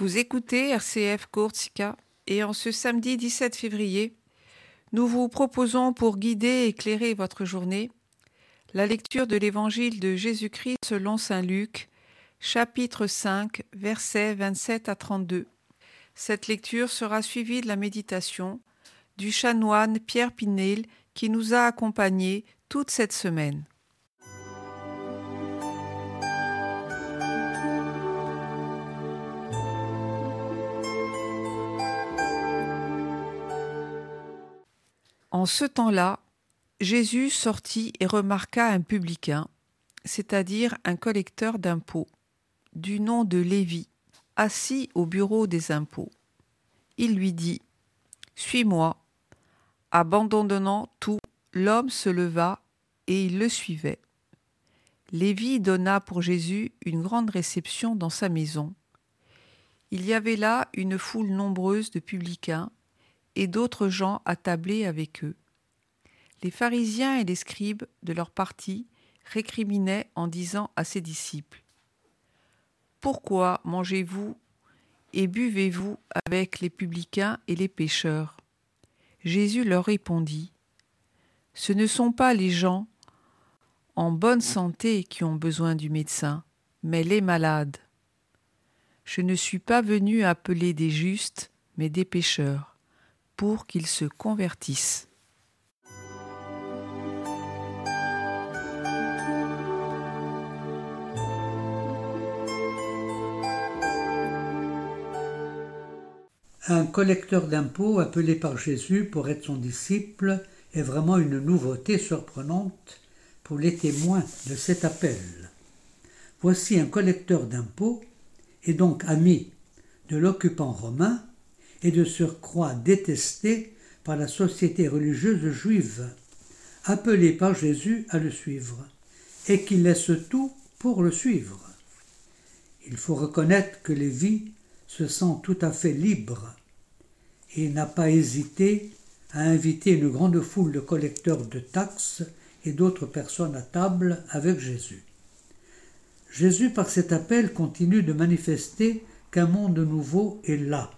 Vous écoutez RCF Courtsika et en ce samedi 17 février, nous vous proposons pour guider et éclairer votre journée la lecture de l'Évangile de Jésus-Christ selon Saint Luc, chapitre 5, versets 27 à 32. Cette lecture sera suivie de la méditation du chanoine Pierre Pinel qui nous a accompagnés toute cette semaine. En ce temps-là, Jésus sortit et remarqua un publicain, c'est-à-dire un collecteur d'impôts, du nom de Lévi, assis au bureau des impôts. Il lui dit Suis-moi. Abandonnant tout, l'homme se leva et il le suivait. Lévi donna pour Jésus une grande réception dans sa maison. Il y avait là une foule nombreuse de publicains et d'autres gens attablés avec eux. Les pharisiens et les scribes, de leur parti, récriminaient en disant à ses disciples Pourquoi mangez-vous et buvez-vous avec les publicains et les pécheurs Jésus leur répondit Ce ne sont pas les gens en bonne santé qui ont besoin du médecin, mais les malades. Je ne suis pas venu appeler des justes, mais des pécheurs pour qu'ils se convertissent. Un collecteur d'impôts appelé par Jésus pour être son disciple est vraiment une nouveauté surprenante pour les témoins de cet appel. Voici un collecteur d'impôts et donc ami de l'occupant romain et de surcroît détesté par la société religieuse juive, appelé par Jésus à le suivre, et qui laisse tout pour le suivre. Il faut reconnaître que Lévi se sent tout à fait libre et n'a pas hésité à inviter une grande foule de collecteurs de taxes et d'autres personnes à table avec Jésus. Jésus, par cet appel, continue de manifester qu'un monde nouveau est là,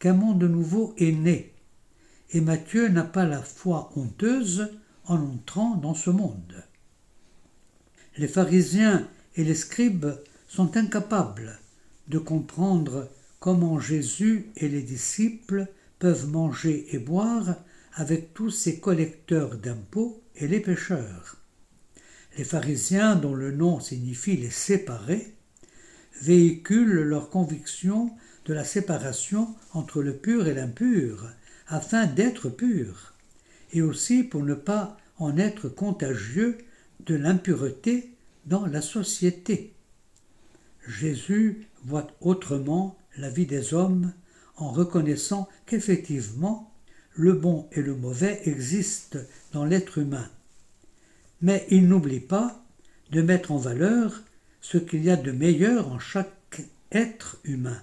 qu'un monde nouveau est né. Et Matthieu n'a pas la foi honteuse en entrant dans ce monde. Les pharisiens et les scribes sont incapables de comprendre comment Jésus et les disciples peuvent manger et boire avec tous ces collecteurs d'impôts et les pécheurs. Les pharisiens, dont le nom signifie les séparés, véhiculent leur conviction de la séparation entre le pur et l'impur, afin d'être pur, et aussi pour ne pas en être contagieux de l'impureté dans la société. Jésus voit autrement la vie des hommes en reconnaissant qu'effectivement le bon et le mauvais existent dans l'être humain. Mais il n'oublie pas de mettre en valeur ce qu'il y a de meilleur en chaque être humain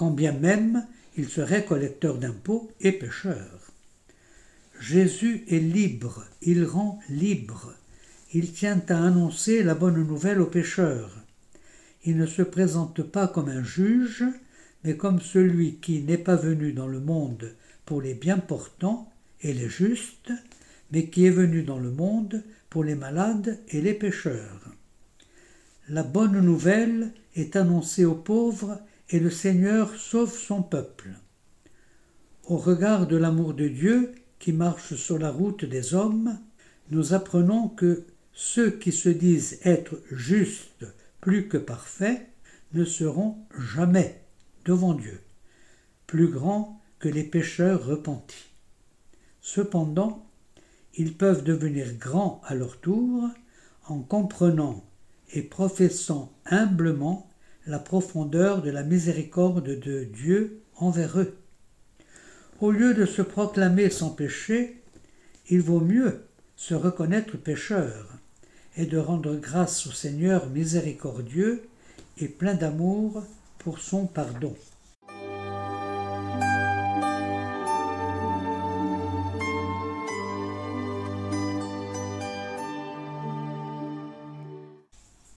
quand bien même il serait collecteur d'impôts et pécheur. Jésus est libre, il rend libre, il tient à annoncer la bonne nouvelle aux pécheurs. Il ne se présente pas comme un juge, mais comme celui qui n'est pas venu dans le monde pour les bien portants et les justes, mais qui est venu dans le monde pour les malades et les pécheurs. La bonne nouvelle est annoncée aux pauvres et le Seigneur sauve son peuple. Au regard de l'amour de Dieu qui marche sur la route des hommes, nous apprenons que ceux qui se disent être justes plus que parfaits ne seront jamais devant Dieu, plus grands que les pécheurs repentis. Cependant, ils peuvent devenir grands à leur tour en comprenant et professant humblement la profondeur de la miséricorde de Dieu envers eux. Au lieu de se proclamer sans péché, il vaut mieux se reconnaître pécheur et de rendre grâce au Seigneur miséricordieux et plein d'amour pour son pardon.